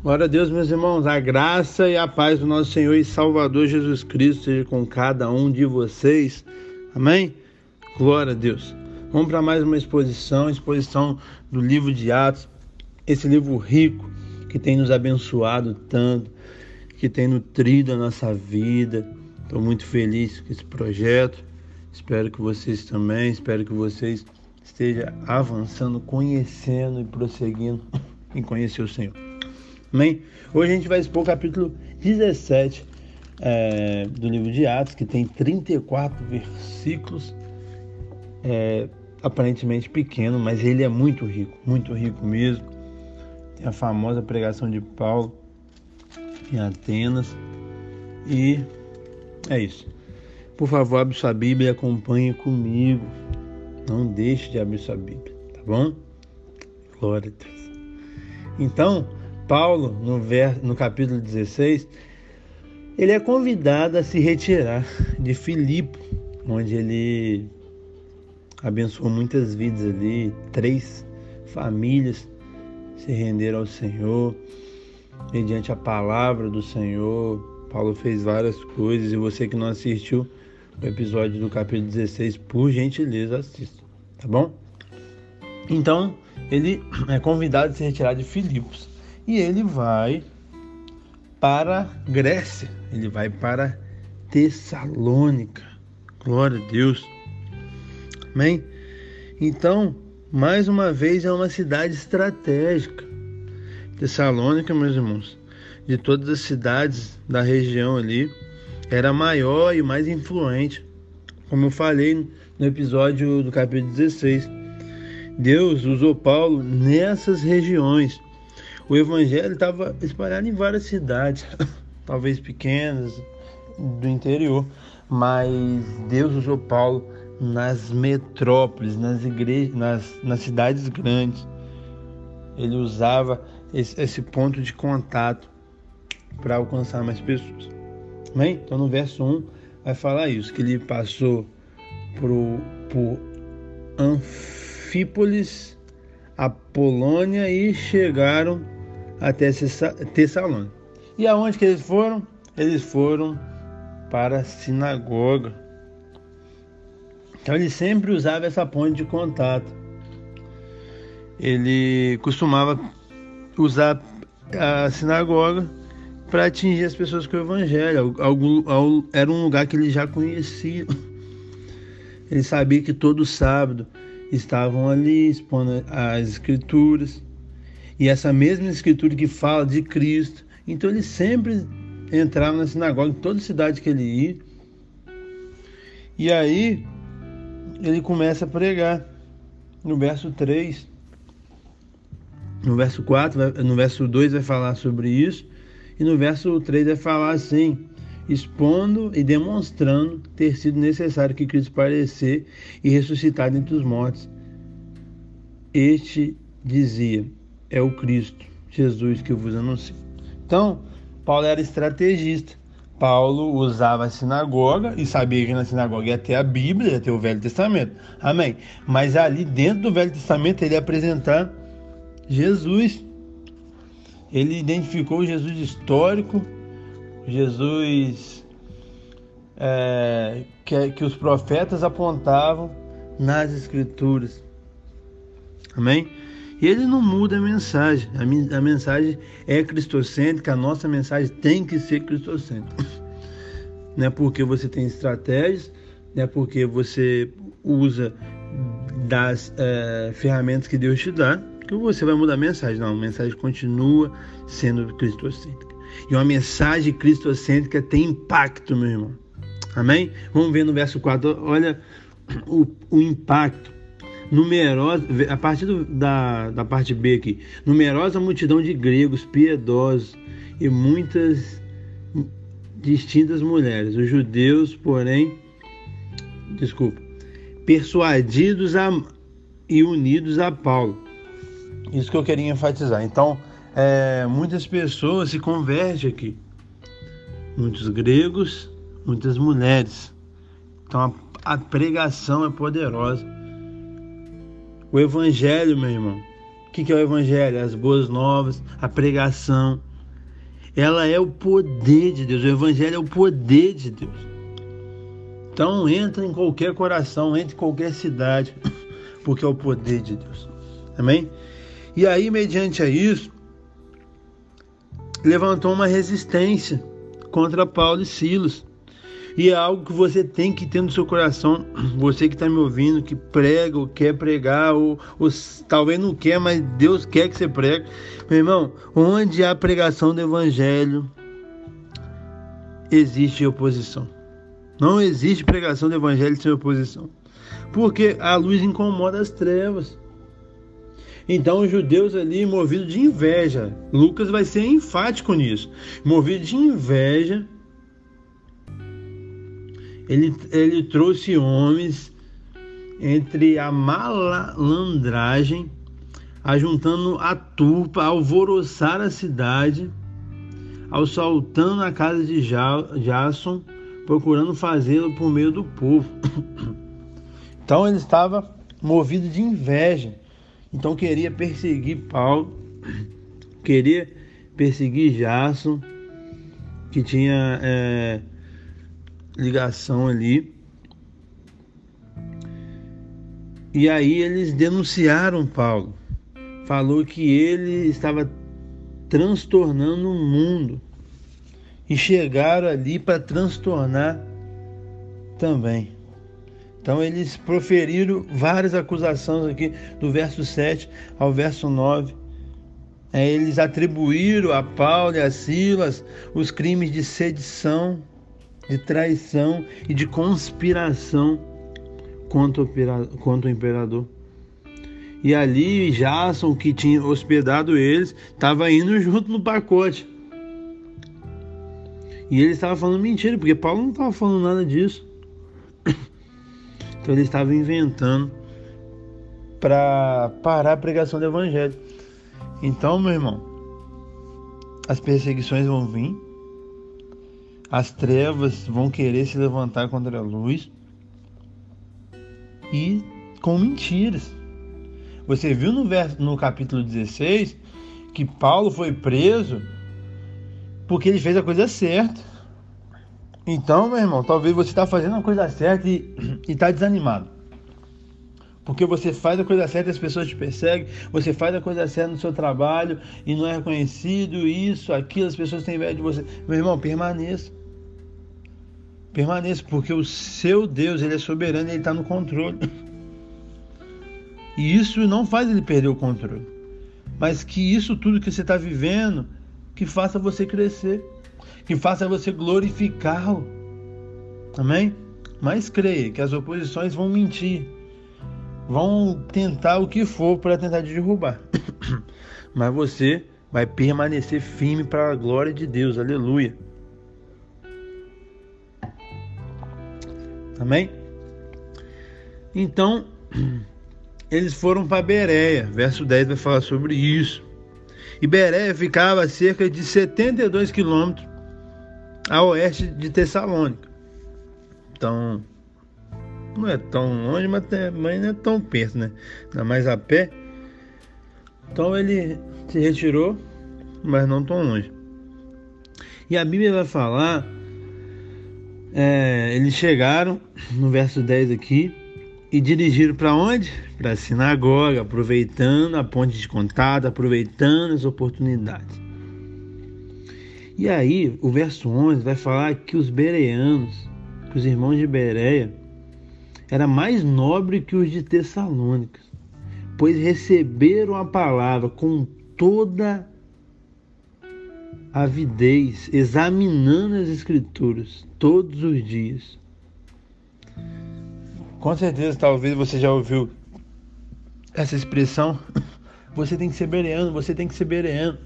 Glória a Deus, meus irmãos, a graça e a paz do nosso Senhor e Salvador Jesus Cristo seja com cada um de vocês. Amém? Glória a Deus. Vamos para mais uma exposição, exposição do livro de Atos, esse livro rico que tem nos abençoado tanto, que tem nutrido a nossa vida. Estou muito feliz com esse projeto. Espero que vocês também, espero que vocês estejam avançando, conhecendo e prosseguindo em conhecer o Senhor. Amém? Hoje a gente vai expor o capítulo 17 é, do livro de Atos, que tem 34 versículos, é, aparentemente pequeno, mas ele é muito rico, muito rico mesmo. Tem a famosa pregação de Paulo em Atenas. E é isso. Por favor, abra sua Bíblia e acompanhe comigo. Não deixe de abrir sua Bíblia, tá bom? Glória a Deus. Então, Paulo, no, ver, no capítulo 16, ele é convidado a se retirar de Filipe, onde ele abençoou muitas vidas ali, três famílias se renderam ao Senhor, mediante a palavra do Senhor. Paulo fez várias coisas e você que não assistiu o episódio do capítulo 16, por gentileza, assista, tá bom? Então, ele é convidado a se retirar de Filipos e ele vai para Grécia, ele vai para Tessalônica. Glória a Deus. Amém? Então, mais uma vez é uma cidade estratégica. Tessalônica, meus irmãos, de todas as cidades da região ali, era maior e mais influente. Como eu falei no episódio do capítulo 16, Deus usou Paulo nessas regiões o evangelho estava espalhado em várias cidades, talvez pequenas, do interior, mas Deus usou Paulo nas metrópoles, nas igrejas, nas, nas cidades grandes. Ele usava esse, esse ponto de contato para alcançar mais pessoas. Amém? Então no verso 1 vai falar isso, que ele passou por, por Anfípolis, Apolônia e chegaram até Tessalônica. E aonde que eles foram? Eles foram para a sinagoga. Então ele sempre usava essa ponte de contato. Ele costumava usar a sinagoga para atingir as pessoas com o evangelho. era um lugar que ele já conhecia. Ele sabia que todo sábado estavam ali expondo as escrituras. E essa mesma escritura que fala de Cristo. Então ele sempre entrava na sinagoga, em toda cidade que ele ia. E aí ele começa a pregar. No verso 3, no verso 4, no verso 2 vai falar sobre isso. E no verso 3 vai falar assim: expondo e demonstrando ter sido necessário que Cristo parecer e ressuscitar dentre os mortos. Este dizia: é o Cristo, Jesus que eu vos anuncio. Então, Paulo era estrategista. Paulo usava a sinagoga e sabia que na sinagoga ia ter a Bíblia, ia ter o Velho Testamento. Amém. Mas ali dentro do Velho Testamento ele ia apresentar Jesus. Ele identificou Jesus histórico, Jesus é, que, que os profetas apontavam nas Escrituras. Amém? E ele não muda a mensagem. A, mensagem é cristocêntrica, a nossa mensagem tem que ser cristocêntrica. Não é porque você tem estratégias, não é porque você usa das é, ferramentas que Deus te dá, que você vai mudar a mensagem. Não, a mensagem continua sendo cristocêntrica. E uma mensagem cristocêntrica tem impacto, meu irmão. Amém? Vamos ver no verso 4. Olha o, o impacto numerosa, a partir do, da, da parte B aqui, numerosa multidão de gregos piedosos e muitas distintas mulheres. Os judeus, porém, desculpa, persuadidos a, e unidos a Paulo. Isso que eu queria enfatizar. Então, é, muitas pessoas se convertem aqui. Muitos gregos, muitas mulheres. Então, a, a pregação é poderosa. O Evangelho, meu irmão. O que é o Evangelho? As boas novas, a pregação. ela é o poder de Deus. O Evangelho é o poder de Deus. Então entra em qualquer coração, entra em qualquer cidade, porque é o poder de Deus. Amém? E aí, mediante a isso, levantou uma resistência contra Paulo e Silas. E é algo que você tem que ter no seu coração. Você que está me ouvindo, que prega ou quer pregar, ou, ou, talvez não quer, mas Deus quer que você pregue. Meu irmão, onde há pregação do Evangelho, existe oposição. Não existe pregação do Evangelho sem oposição. Porque a luz incomoda as trevas. Então os judeus ali, movidos de inveja, Lucas vai ser enfático nisso, movido de inveja, ele, ele trouxe homens entre a malandragem, ajuntando a turpa, alvoroçar a cidade, assaltando a casa de Jason, procurando fazê-lo por meio do povo. Então ele estava movido de inveja. Então queria perseguir Paulo, queria perseguir Jason, que tinha é, ligação ali. E aí eles denunciaram Paulo. Falou que ele estava transtornando o mundo. E chegaram ali para transtornar também. Então eles proferiram várias acusações aqui, do verso 7 ao verso 9. É, eles atribuíram a Paulo e a Silas os crimes de sedição, de traição e de conspiração contra o imperador. E ali Jason, que tinha hospedado eles, estava indo junto no pacote. E ele estava falando mentira, porque Paulo não estava falando nada disso. Então ele estava inventando para parar a pregação do evangelho. Então, meu irmão, as perseguições vão vir, as trevas vão querer se levantar contra a luz e com mentiras. Você viu no, verso, no capítulo 16 que Paulo foi preso porque ele fez a coisa certa. Então, meu irmão, talvez você está fazendo a coisa certa e está desanimado. Porque você faz a coisa certa e as pessoas te perseguem, você faz a coisa certa no seu trabalho e não é reconhecido, isso, aquilo, as pessoas têm inveja de você. Meu irmão, permaneça. Permaneça, porque o seu Deus, ele é soberano, ele está no controle. E isso não faz ele perder o controle. Mas que isso tudo que você está vivendo, que faça você crescer, que faça você glorificá-lo. Amém? Mas creia que as oposições vão mentir, vão tentar o que for para tentar te derrubar. Mas você vai permanecer firme para a glória de Deus. Aleluia. Amém? Então, eles foram para Bereia. Verso 10 vai falar sobre isso. E Bereia ficava a cerca de 72 quilômetros a oeste de Tessalônica. Então, não é tão longe, mas, mas não é tão perto, né? Ainda mais a pé. Então ele se retirou, mas não tão longe. E a Bíblia vai falar é, eles chegaram, no verso 10 aqui, e dirigiram para onde? Para a sinagoga, aproveitando a ponte de contato, aproveitando as oportunidades. E aí, o verso 11 vai falar que os bereanos, que os irmãos de Bereia, era mais nobre que os de Tessalônica, pois receberam a palavra com toda avidez, examinando as escrituras todos os dias. Com certeza, talvez você já ouviu essa expressão. Você tem que ser bereano, você tem que ser bereano.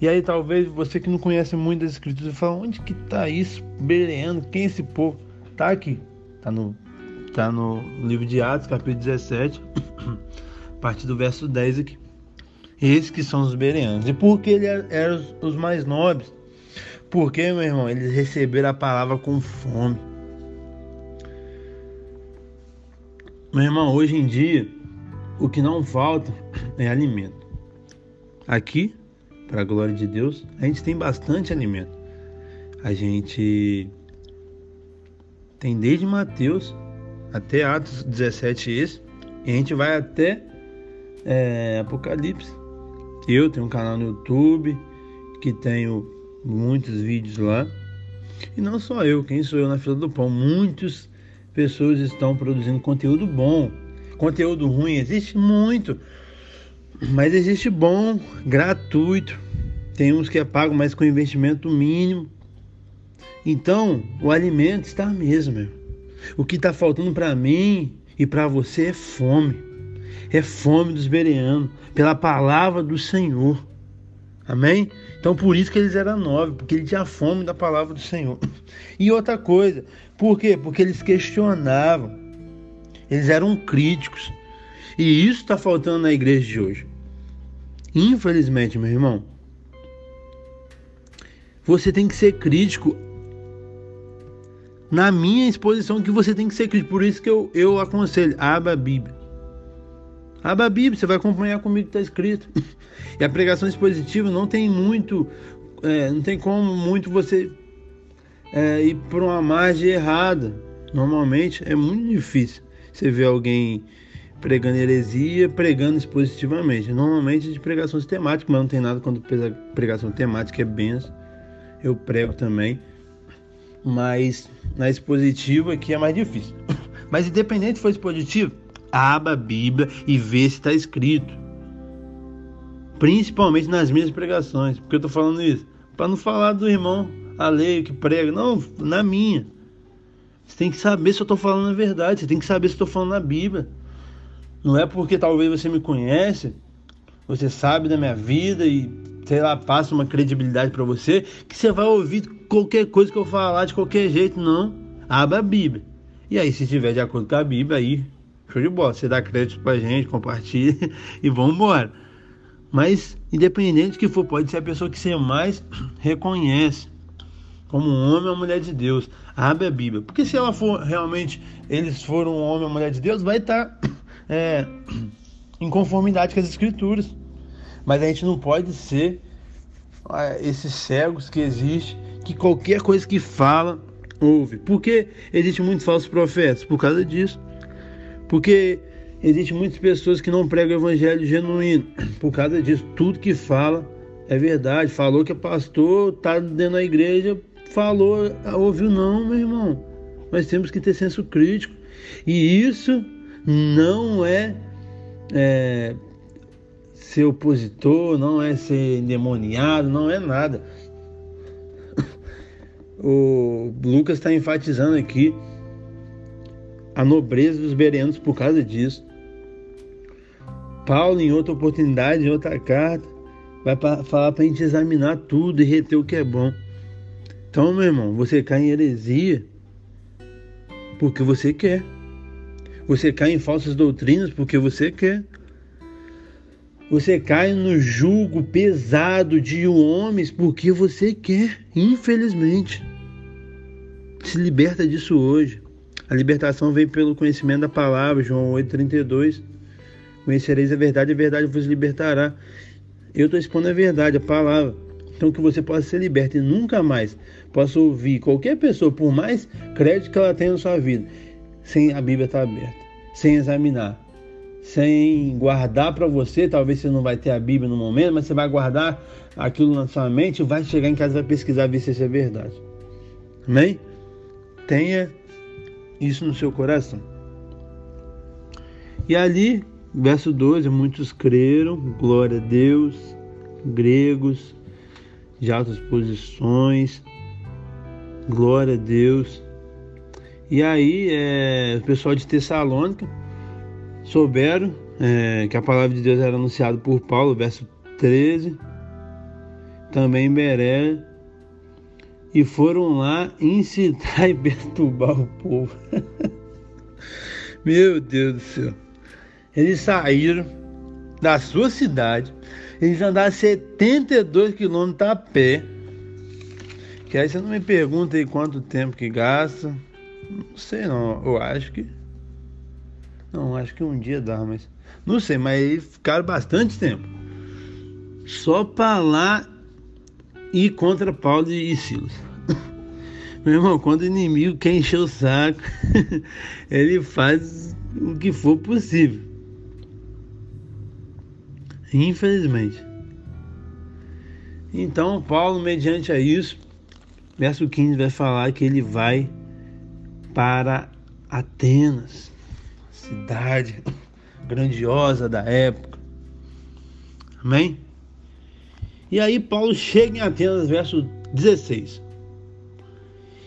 E aí talvez você que não conhece muito das escrituras fala, onde que tá isso? Bereano, quem é esse povo? Tá aqui, tá no, tá no livro de Atos, capítulo 17, a partir do verso 10 aqui. Esses que são os bereanos. E por que eles eram os mais nobres? Porque, meu irmão, eles receberam a palavra com fome. Meu irmão, hoje em dia, o que não falta é alimento. Aqui para a glória de Deus, a gente tem bastante alimento. A gente tem desde Mateus até Atos 17 esse, e a gente vai até é, Apocalipse. Eu tenho um canal no YouTube que tenho muitos vídeos lá. E não só eu, quem sou eu na fila do pão? Muitas pessoas estão produzindo conteúdo bom. Conteúdo ruim existe muito, mas existe bom, gratuito. Tem uns que é pago, mas com investimento mínimo. Então, o alimento está mesmo. O que está faltando para mim e para você é fome. É fome dos bereanos, pela palavra do Senhor. Amém? Então por isso que eles eram nove, porque eles tinham fome da palavra do Senhor. E outra coisa, por quê? Porque eles questionavam, eles eram críticos. E isso está faltando na igreja de hoje. Infelizmente, meu irmão, você tem que ser crítico. Na minha exposição, que você tem que ser crítico. Por isso que eu, eu aconselho, abra a Bíblia. Abra a Bíblia, você vai acompanhar comigo que está escrito. E a pregação expositiva não tem muito, é, não tem como muito você é, ir por uma margem errada. Normalmente é muito difícil você ver alguém pregando heresia, pregando expositivamente. Normalmente é de pregação temática, mas não tem nada quando pregação temática é benção. Eu prego também. Mas na expositiva aqui é mais difícil. Mas independente se for expositivo, abra a Bíblia e vê se está escrito principalmente nas minhas pregações. Porque eu estou falando isso? Para não falar do irmão alheio que prega, não, na minha. Você tem que saber se eu estou falando a verdade, você tem que saber se estou falando na Bíblia. Não é porque talvez você me conhece, você sabe da minha vida e, sei lá, passa uma credibilidade para você, que você vai ouvir qualquer coisa que eu falar de qualquer jeito, não. Abra a Bíblia. E aí, se estiver de acordo com a Bíblia, aí, show de bola. Você dá crédito pra gente, compartilha e vamos embora. Mas, independente que for, pode ser a pessoa que você mais reconhece como um homem ou mulher de Deus. Abre a Bíblia. Porque se ela for realmente, eles foram um homem ou mulher de Deus, vai estar é, em conformidade com as Escrituras. Mas a gente não pode ser esses cegos que existem, que qualquer coisa que fala, ouve. Por que existem muitos falsos profetas? Por causa disso. Porque Existem muitas pessoas que não pregam o evangelho genuíno. Por causa disso, tudo que fala é verdade. Falou que é pastor, tá dentro da igreja, falou, ouviu não, meu irmão. Nós temos que ter senso crítico. E isso não é, é ser opositor, não é ser endemoniado, não é nada. O Lucas está enfatizando aqui a nobreza dos bereanos por causa disso. Paulo, em outra oportunidade, em outra carta, vai falar para a gente examinar tudo e reter o que é bom. Então, meu irmão, você cai em heresia porque você quer. Você cai em falsas doutrinas porque você quer. Você cai no jugo pesado de homens porque você quer, infelizmente. Se liberta disso hoje. A libertação vem pelo conhecimento da palavra, João 8,32. Conhecereis a verdade, a verdade vos libertará. Eu estou expondo a verdade, a palavra. Então que você possa ser liberto e nunca mais possa ouvir qualquer pessoa, por mais crédito que ela tenha na sua vida, sem a Bíblia estar aberta, sem examinar, sem guardar para você. Talvez você não vai ter a Bíblia no momento, mas você vai guardar aquilo na sua mente, vai chegar em casa vai pesquisar ver se isso é verdade. Amém? Tenha isso no seu coração. E ali Verso 12: Muitos creram, glória a Deus, gregos, de altas posições, glória a Deus. E aí, é, o pessoal de Tessalônica souberam é, que a palavra de Deus era anunciada por Paulo, verso 13, também Beré, e foram lá incitar e perturbar o povo. Meu Deus do céu. Eles saíram da sua cidade, eles andaram 72 quilômetros a pé. Que aí você não me pergunta aí quanto tempo que gasta. Não sei não, eu acho que. Não, acho que um dia dá, mas. Não sei, mas ficaram bastante tempo. só para lá ir contra Paulo e Silas. Meu irmão, quando o inimigo quer encher o saco, ele faz o que for possível. Infelizmente. Então, Paulo, mediante a isso, verso 15 vai falar que ele vai para Atenas, cidade grandiosa da época. Amém? E aí Paulo chega em Atenas, verso 16.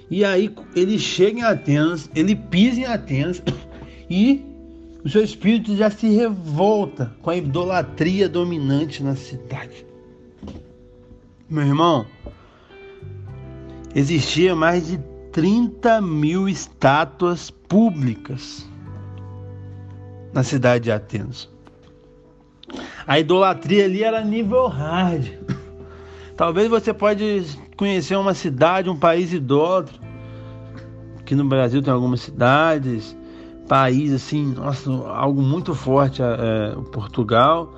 E aí ele chega em Atenas, ele pisa em Atenas e o seu espírito já se revolta com a idolatria dominante na cidade. Meu irmão, existia mais de 30 mil estátuas públicas na cidade de Atenas. A idolatria ali era nível hard. Talvez você pode conhecer uma cidade, um país idólatra. Aqui no Brasil tem algumas cidades, país assim, nossa, algo muito forte é, Portugal,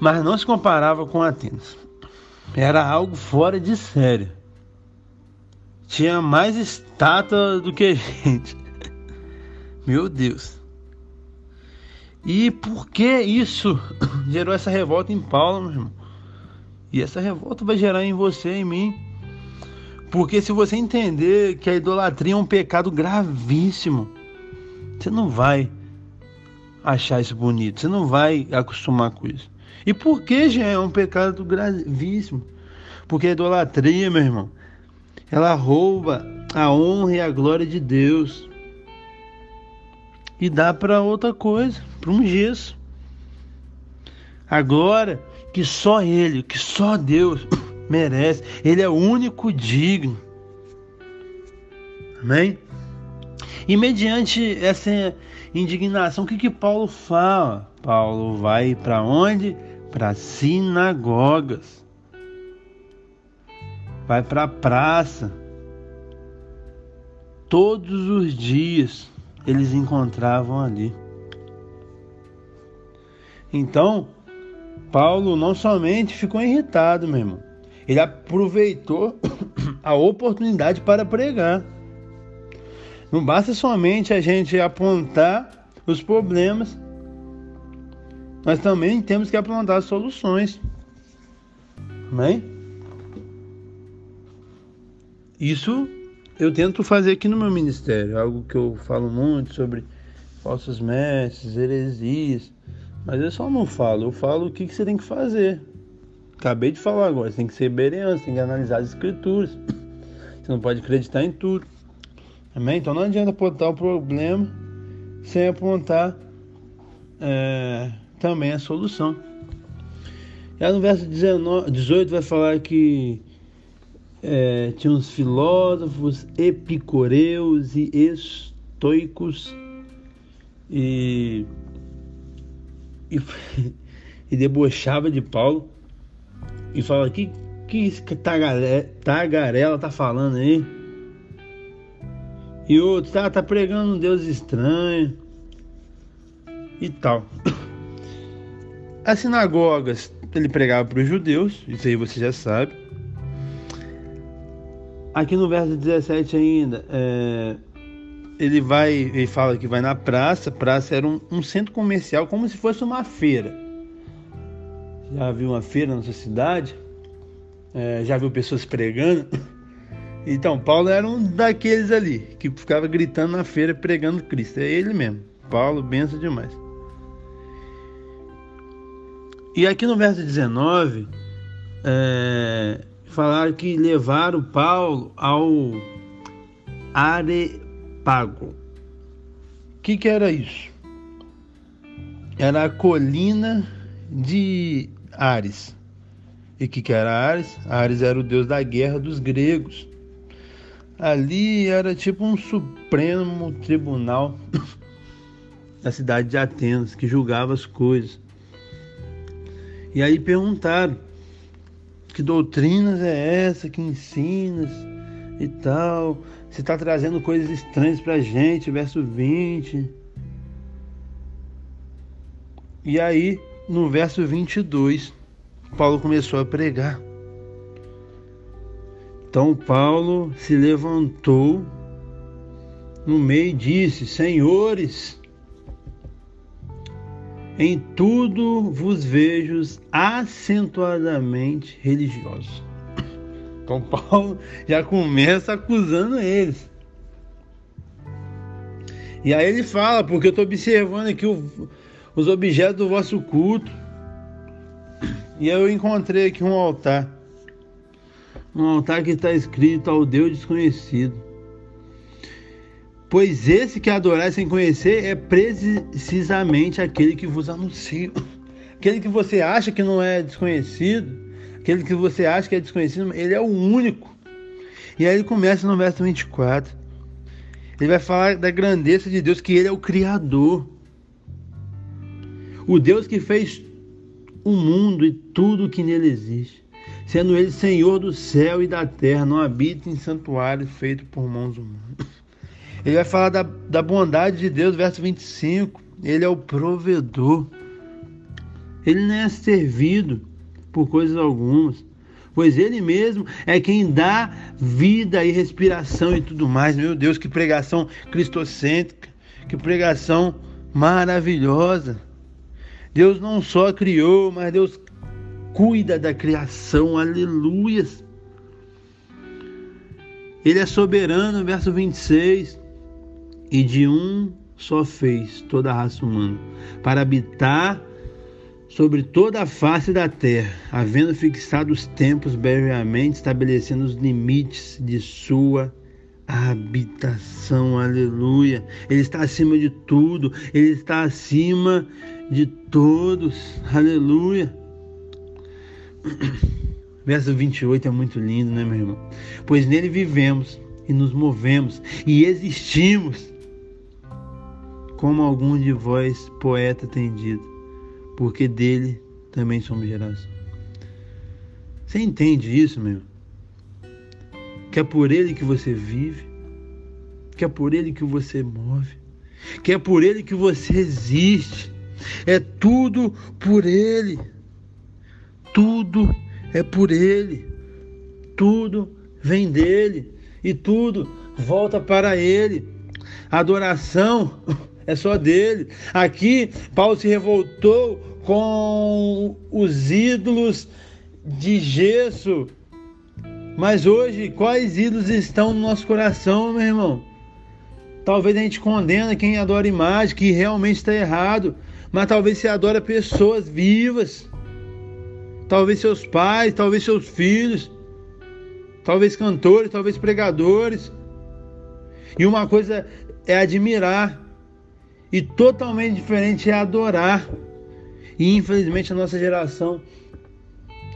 mas não se comparava com Atenas. Era algo fora de série. Tinha mais estátua do que gente. Meu Deus. E por que isso gerou essa revolta em Paulo, meu irmão? E essa revolta vai gerar em você e em mim. Porque se você entender que a idolatria é um pecado gravíssimo, você não vai achar isso bonito, você não vai acostumar com isso. E por que já é um pecado gravíssimo? Porque a idolatria, meu irmão, ela rouba a honra e a glória de Deus e dá para outra coisa, para um gesso. A glória que só Ele, que só Deus merece, Ele é o único digno. Amém? E mediante essa indignação, o que que Paulo fala? Paulo vai para onde? Para sinagogas vai para a praça. Todos os dias eles encontravam ali. Então, Paulo não somente ficou irritado, meu irmão, ele aproveitou a oportunidade para pregar. Não basta somente a gente apontar os problemas, nós também temos que apontar soluções. Amém? Isso eu tento fazer aqui no meu ministério, algo que eu falo muito sobre falsos mestres, heresias, mas eu só não falo, eu falo o que, que você tem que fazer. Acabei de falar agora, você tem que ser bereano, tem que analisar as escrituras. Você não pode acreditar em tudo. Amém? Então não adianta apontar o problema sem apontar é, também a solução. E aí no verso 19, 18 vai falar que é, tinha uns filósofos epicureus e estoicos e, e, e debochava de Paulo e fala que que isso que tagarela, tá falando aí e outro tá, tá pregando um Deus estranho e tal. As sinagogas ele pregava para os judeus isso aí você já sabe. Aqui no verso 17 ainda, é, ele vai, ele fala que vai na praça. Praça era um, um, centro comercial, como se fosse uma feira. Já viu uma feira na sua cidade? É, já viu pessoas pregando? Então, Paulo era um daqueles ali que ficava gritando na feira pregando Cristo. É ele mesmo. Paulo, benção demais. E aqui no verso 19, é, falaram que levaram Paulo ao Arepago. O que, que era isso? Era a colina de Ares. E o que, que era Ares? Ares era o deus da guerra dos gregos. Ali era tipo um supremo tribunal da cidade de Atenas que julgava as coisas. E aí perguntaram que doutrinas é essa que ensinas e tal? Você está trazendo coisas estranhas para a gente, verso 20. E aí, no verso 22, Paulo começou a pregar. Então Paulo se levantou no meio e disse: Senhores, em tudo vos vejo acentuadamente religiosos. Então Paulo já começa acusando eles. E aí ele fala, porque eu estou observando aqui o, os objetos do vosso culto. E eu encontrei aqui um altar. Um altar que está escrito ao Deus desconhecido. Pois esse que adorar sem conhecer é precisamente aquele que vos anuncia. Aquele que você acha que não é desconhecido, aquele que você acha que é desconhecido, ele é o único. E aí ele começa no verso 24. Ele vai falar da grandeza de Deus, que ele é o Criador. O Deus que fez o mundo e tudo que nele existe. Sendo ele Senhor do céu e da terra, não habita em santuário feito por mãos humanas. Ele vai falar da, da bondade de Deus, verso 25. Ele é o provedor. Ele não é servido por coisas algumas, pois ele mesmo é quem dá vida e respiração e tudo mais. Meu Deus, que pregação cristocêntrica, que pregação maravilhosa. Deus não só criou, mas Deus cuida da criação. Aleluias. Ele é soberano, verso 26 e de um só fez toda a raça humana, para habitar sobre toda a face da terra, havendo fixado os tempos brevemente, estabelecendo os limites de sua habitação. Aleluia. Ele está acima de tudo, ele está acima de todos. Aleluia. Verso 28 é muito lindo, né, meu irmão? Pois nele vivemos e nos movemos e existimos como algum de vós, poeta, tem dito, porque dele também somos geração. Você entende isso, meu? Que é por ele que você vive, que é por ele que você move, que é por ele que você existe. É tudo por ele. Tudo é por ele. Tudo vem dele e tudo volta para ele. adoração é só dele. Aqui, Paulo se revoltou com os ídolos de gesso. Mas hoje, quais ídolos estão no nosso coração, meu irmão? Talvez a gente condena quem adora imagem, que realmente está errado. Mas talvez você adora pessoas vivas. Talvez seus pais, talvez seus filhos. Talvez cantores, talvez pregadores. E uma coisa é admirar e totalmente diferente é adorar. E infelizmente a nossa geração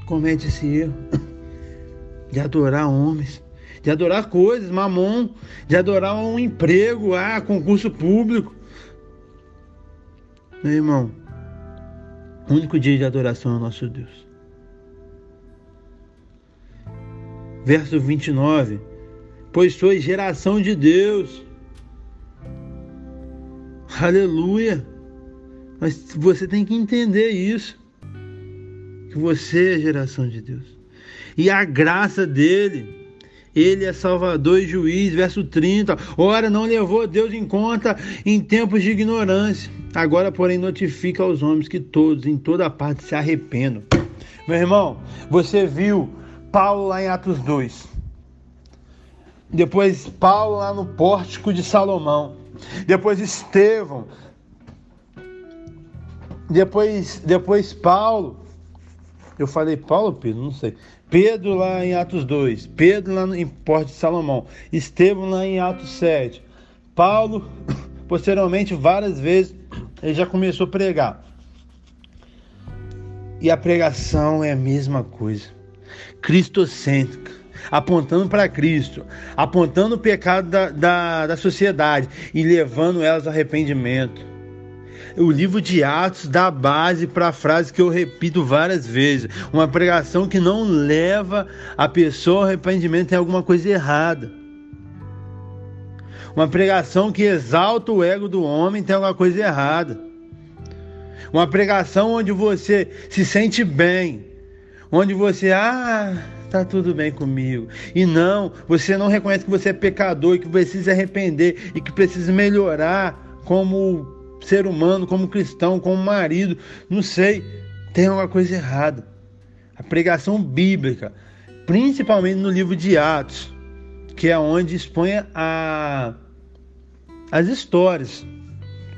comete esse erro de adorar homens, de adorar coisas, mamon, de adorar um emprego, ah, concurso público. Meu irmão, o único dia de adoração é o nosso Deus. Verso 29. Pois sois geração de Deus Aleluia! Mas você tem que entender isso. Que você é geração de Deus. E a graça dele, ele é Salvador e juiz, verso 30. Ora, não levou Deus em conta em tempos de ignorância. Agora, porém, notifica aos homens que todos, em toda parte, se arrependam. Meu irmão, você viu Paulo lá em Atos 2. Depois, Paulo lá no pórtico de Salomão. Depois Estevão. Depois, depois Paulo. Eu falei Paulo, Pedro, não sei. Pedro lá em Atos 2, Pedro lá em Porto de Salomão, Estevão lá em Atos 7. Paulo, posteriormente, várias vezes, ele já começou a pregar. E a pregação é a mesma coisa. Cristocêntrica apontando para Cristo, apontando o pecado da, da, da sociedade e levando elas ao arrependimento. O livro de Atos dá base para a frase que eu repito várias vezes: uma pregação que não leva a pessoa ao arrependimento tem alguma coisa errada. Uma pregação que exalta o ego do homem tem alguma coisa errada. Uma pregação onde você se sente bem, onde você, ah, tá tudo bem comigo. E não, você não reconhece que você é pecador e que precisa arrepender e que precisa melhorar como ser humano, como cristão, como marido, não sei, tem alguma coisa errada. A pregação bíblica, principalmente no livro de Atos, que é onde expõe a, as histórias,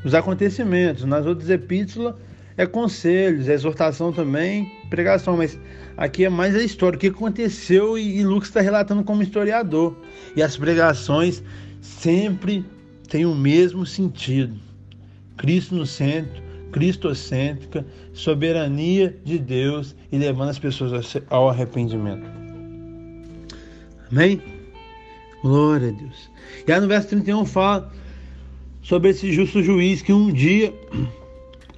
os acontecimentos. Nas outras epístolas é conselhos, é exortação também, pregação, mas aqui é mais a história, o que aconteceu e, e Lucas está relatando como historiador. E as pregações sempre têm o mesmo sentido. Cristo no centro, cristocêntrica, soberania de Deus e levando as pessoas ao arrependimento. Amém? Glória a Deus. E aí no verso 31 fala sobre esse justo juiz que um dia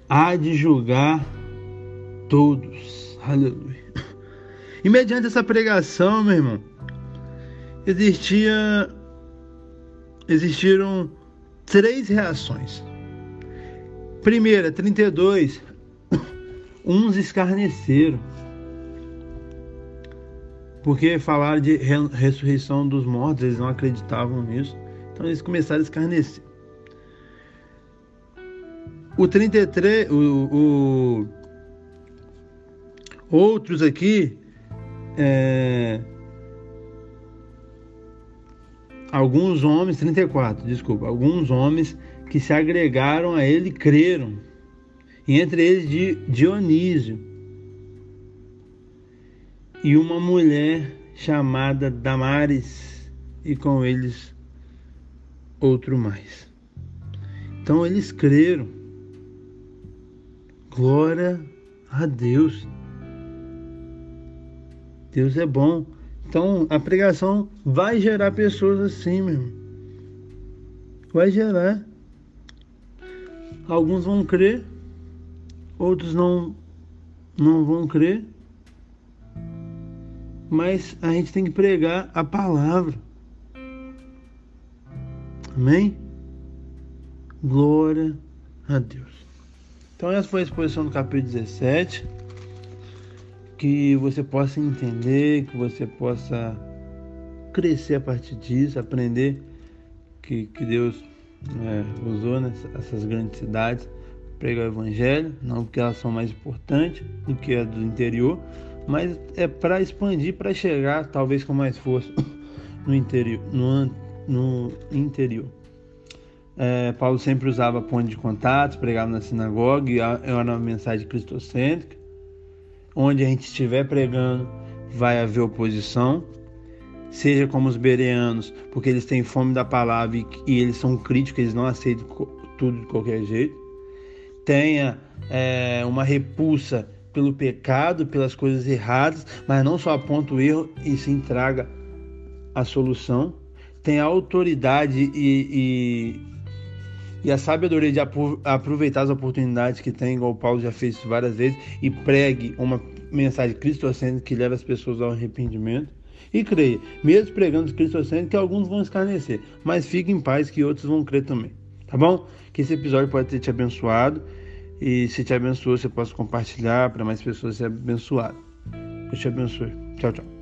há de julgar todos. Aleluia. E mediante essa pregação, meu irmão, existia existiram três reações. Primeira, 32, uns escarneceram. Porque falaram de ressurreição dos mortos, eles não acreditavam nisso. Então eles começaram a escarnecer. O 33, o, o outros aqui, é, alguns homens, 34, desculpa, alguns homens que se agregaram a ele creram, e entre eles Dionísio e uma mulher chamada Damares, e com eles outro mais. Então eles creram. Glória a Deus. Deus é bom. Então a pregação vai gerar pessoas assim, meu irmão. Vai gerar. Alguns vão crer, outros não, não vão crer. Mas a gente tem que pregar a palavra. Amém? Glória a Deus. Então essa foi a exposição do capítulo 17. Que você possa entender, que você possa crescer a partir disso, aprender que, que Deus é, usou nessas grandes cidades pregar o evangelho, não porque elas são mais importantes do que a do interior, mas é para expandir, para chegar talvez com mais força no interior. No, no interior. É, Paulo sempre usava ponto de contato, pregava na sinagoga, e era uma mensagem cristocêntrica. Onde a gente estiver pregando, vai haver oposição, seja como os bereanos, porque eles têm fome da palavra e, e eles são críticos, eles não aceitam tudo de qualquer jeito. Tenha é, uma repulsa pelo pecado, pelas coisas erradas, mas não só aponta o erro e se entrega a solução. Tem autoridade e, e, e a sabedoria de aproveitar as oportunidades que tem, igual o Paulo já fez várias vezes, e pregue uma mensagem cristocêntrica que leva as pessoas ao arrependimento. E creia, mesmo pregando cristocêntrico, que alguns vão escarnecer, mas fique em paz que outros vão crer também. Tá bom? Que esse episódio pode ter te abençoado. E se te abençoou, você possa compartilhar para mais pessoas ser abençoadas. Deus te abençoe. Tchau, tchau.